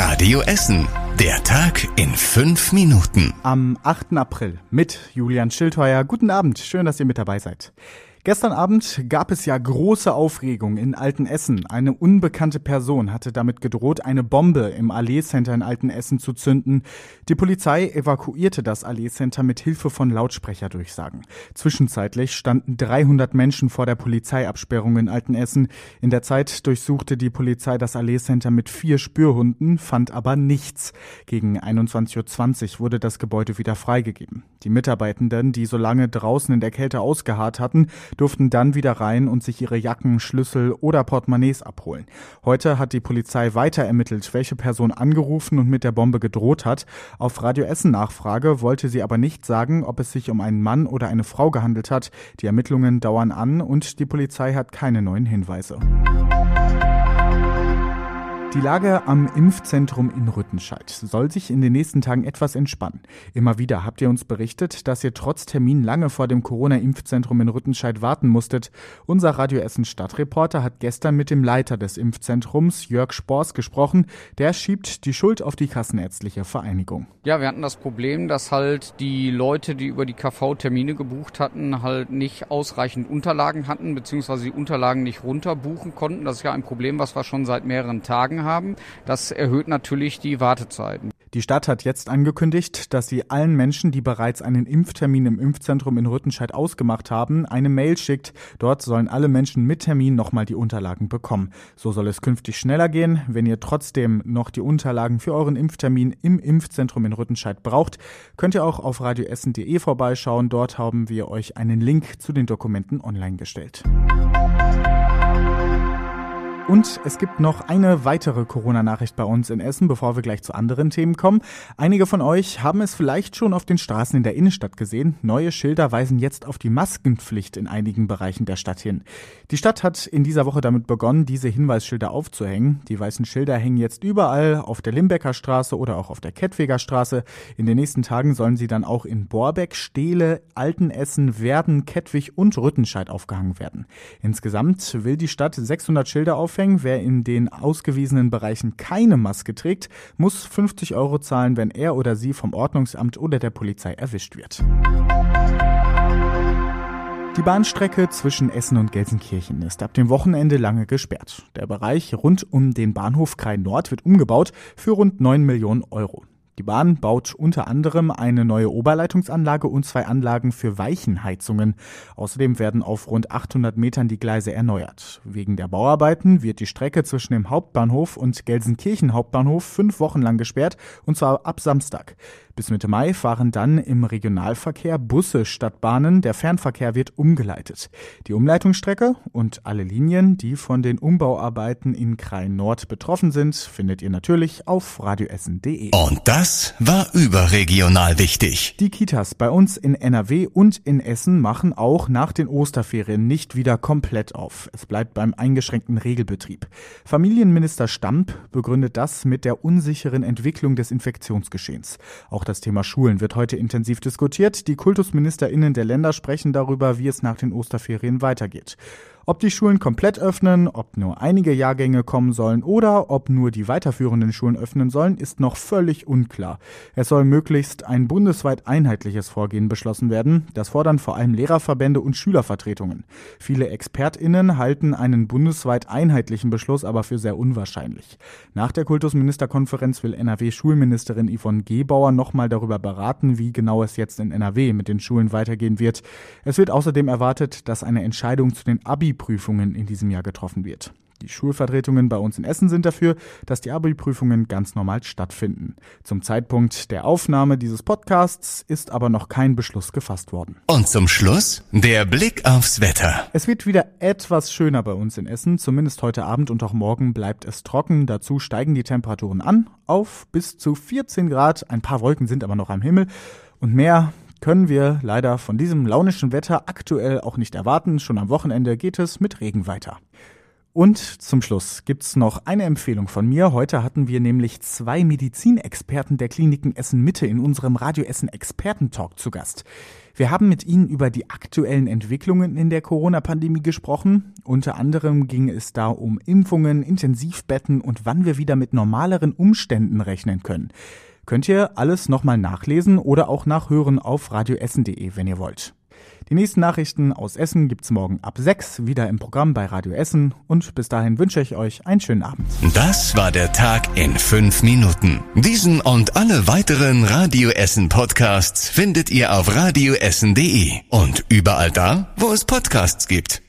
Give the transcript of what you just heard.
Radio Essen. Der Tag in fünf Minuten. Am 8. April mit Julian Schildheuer. Guten Abend, schön, dass ihr mit dabei seid. Gestern Abend gab es ja große Aufregung in Altenessen. Eine unbekannte Person hatte damit gedroht, eine Bombe im Allee-Center in Altenessen zu zünden. Die Polizei evakuierte das Allee-Center mit Hilfe von Lautsprecherdurchsagen. Zwischenzeitlich standen 300 Menschen vor der Polizeiabsperrung in Altenessen. In der Zeit durchsuchte die Polizei das Allee-Center mit vier Spürhunden, fand aber nichts. Gegen 21.20 Uhr wurde das Gebäude wieder freigegeben. Die Mitarbeitenden, die so lange draußen in der Kälte ausgeharrt hatten, durften dann wieder rein und sich ihre Jacken, Schlüssel oder Portemonnaies abholen. Heute hat die Polizei weiter ermittelt, welche Person angerufen und mit der Bombe gedroht hat. Auf Radio Essen Nachfrage wollte sie aber nicht sagen, ob es sich um einen Mann oder eine Frau gehandelt hat. Die Ermittlungen dauern an und die Polizei hat keine neuen Hinweise. Die Lage am Impfzentrum in Rüttenscheid soll sich in den nächsten Tagen etwas entspannen. Immer wieder habt ihr uns berichtet, dass ihr trotz Termin lange vor dem Corona-Impfzentrum in Rüttenscheid warten musstet. Unser Radio Essen Stadtreporter hat gestern mit dem Leiter des Impfzentrums, Jörg Spors, gesprochen. Der schiebt die Schuld auf die Kassenärztliche Vereinigung. Ja, wir hatten das Problem, dass halt die Leute, die über die KV Termine gebucht hatten, halt nicht ausreichend Unterlagen hatten, beziehungsweise die Unterlagen nicht runterbuchen konnten. Das ist ja ein Problem, was wir schon seit mehreren Tagen haben. Das erhöht natürlich die Wartezeiten. Die Stadt hat jetzt angekündigt, dass sie allen Menschen, die bereits einen Impftermin im Impfzentrum in Rüttenscheid ausgemacht haben, eine Mail schickt. Dort sollen alle Menschen mit Termin nochmal die Unterlagen bekommen. So soll es künftig schneller gehen. Wenn ihr trotzdem noch die Unterlagen für euren Impftermin im Impfzentrum in Rüttenscheid braucht, könnt ihr auch auf radioessen.de vorbeischauen. Dort haben wir euch einen Link zu den Dokumenten online gestellt. Und es gibt noch eine weitere Corona-Nachricht bei uns in Essen, bevor wir gleich zu anderen Themen kommen. Einige von euch haben es vielleicht schon auf den Straßen in der Innenstadt gesehen. Neue Schilder weisen jetzt auf die Maskenpflicht in einigen Bereichen der Stadt hin. Die Stadt hat in dieser Woche damit begonnen, diese Hinweisschilder aufzuhängen. Die weißen Schilder hängen jetzt überall auf der Limbecker Straße oder auch auf der Kettweger Straße. In den nächsten Tagen sollen sie dann auch in Borbeck, Steele, Altenessen, Werden, Kettwig und Rüttenscheid aufgehangen werden. Insgesamt will die Stadt 600 Schilder aufhängen aufhängen. Wer in den ausgewiesenen Bereichen keine Maske trägt, muss 50 Euro zahlen, wenn er oder sie vom Ordnungsamt oder der Polizei erwischt wird. Die Bahnstrecke zwischen Essen und Gelsenkirchen ist ab dem Wochenende lange gesperrt. Der Bereich rund um den Bahnhof Krei Nord wird umgebaut für rund 9 Millionen Euro. Die Bahn baut unter anderem eine neue Oberleitungsanlage und zwei Anlagen für Weichenheizungen. Außerdem werden auf rund 800 Metern die Gleise erneuert. Wegen der Bauarbeiten wird die Strecke zwischen dem Hauptbahnhof und Gelsenkirchen Hauptbahnhof fünf Wochen lang gesperrt, und zwar ab Samstag. Bis Mitte Mai fahren dann im Regionalverkehr Busse statt Bahnen. Der Fernverkehr wird umgeleitet. Die Umleitungsstrecke und alle Linien, die von den Umbauarbeiten in Krain Nord betroffen sind, findet ihr natürlich auf radioessen.de. Und das war überregional wichtig. Die Kitas bei uns in NRW und in Essen machen auch nach den Osterferien nicht wieder komplett auf. Es bleibt beim eingeschränkten Regelbetrieb. Familienminister Stamp begründet das mit der unsicheren Entwicklung des Infektionsgeschehens. Auch das Thema Schulen wird heute intensiv diskutiert. Die Kultusministerinnen der Länder sprechen darüber, wie es nach den Osterferien weitergeht. Ob die Schulen komplett öffnen, ob nur einige Jahrgänge kommen sollen oder ob nur die weiterführenden Schulen öffnen sollen, ist noch völlig unklar. Es soll möglichst ein bundesweit einheitliches Vorgehen beschlossen werden. Das fordern vor allem Lehrerverbände und Schülervertretungen. Viele ExpertInnen halten einen bundesweit einheitlichen Beschluss aber für sehr unwahrscheinlich. Nach der Kultusministerkonferenz will NRW-Schulministerin Yvonne Gebauer nochmal darüber beraten, wie genau es jetzt in NRW mit den Schulen weitergehen wird. Es wird außerdem erwartet, dass eine Entscheidung zu den Abi Abi-Prüfungen in diesem Jahr getroffen wird. Die Schulvertretungen bei uns in Essen sind dafür, dass die Abi-Prüfungen ganz normal stattfinden. Zum Zeitpunkt der Aufnahme dieses Podcasts ist aber noch kein Beschluss gefasst worden. Und zum Schluss der Blick aufs Wetter. Es wird wieder etwas schöner bei uns in Essen. Zumindest heute Abend und auch morgen bleibt es trocken. Dazu steigen die Temperaturen an auf bis zu 14 Grad. Ein paar Wolken sind aber noch am Himmel. Und mehr können wir leider von diesem launischen Wetter aktuell auch nicht erwarten. Schon am Wochenende geht es mit Regen weiter. Und zum Schluss gibt's noch eine Empfehlung von mir. Heute hatten wir nämlich zwei Medizinexperten der Kliniken Essen Mitte in unserem Radio Essen Expertentalk zu Gast. Wir haben mit ihnen über die aktuellen Entwicklungen in der Corona-Pandemie gesprochen. Unter anderem ging es da um Impfungen, Intensivbetten und wann wir wieder mit normaleren Umständen rechnen können. Könnt ihr alles nochmal nachlesen oder auch nachhören auf radioessen.de, wenn ihr wollt. Die nächsten Nachrichten aus Essen gibt's morgen ab 6 wieder im Programm bei Radio Essen und bis dahin wünsche ich euch einen schönen Abend. Das war der Tag in fünf Minuten. Diesen und alle weiteren Radio Essen Podcasts findet ihr auf radioessen.de und überall da, wo es Podcasts gibt.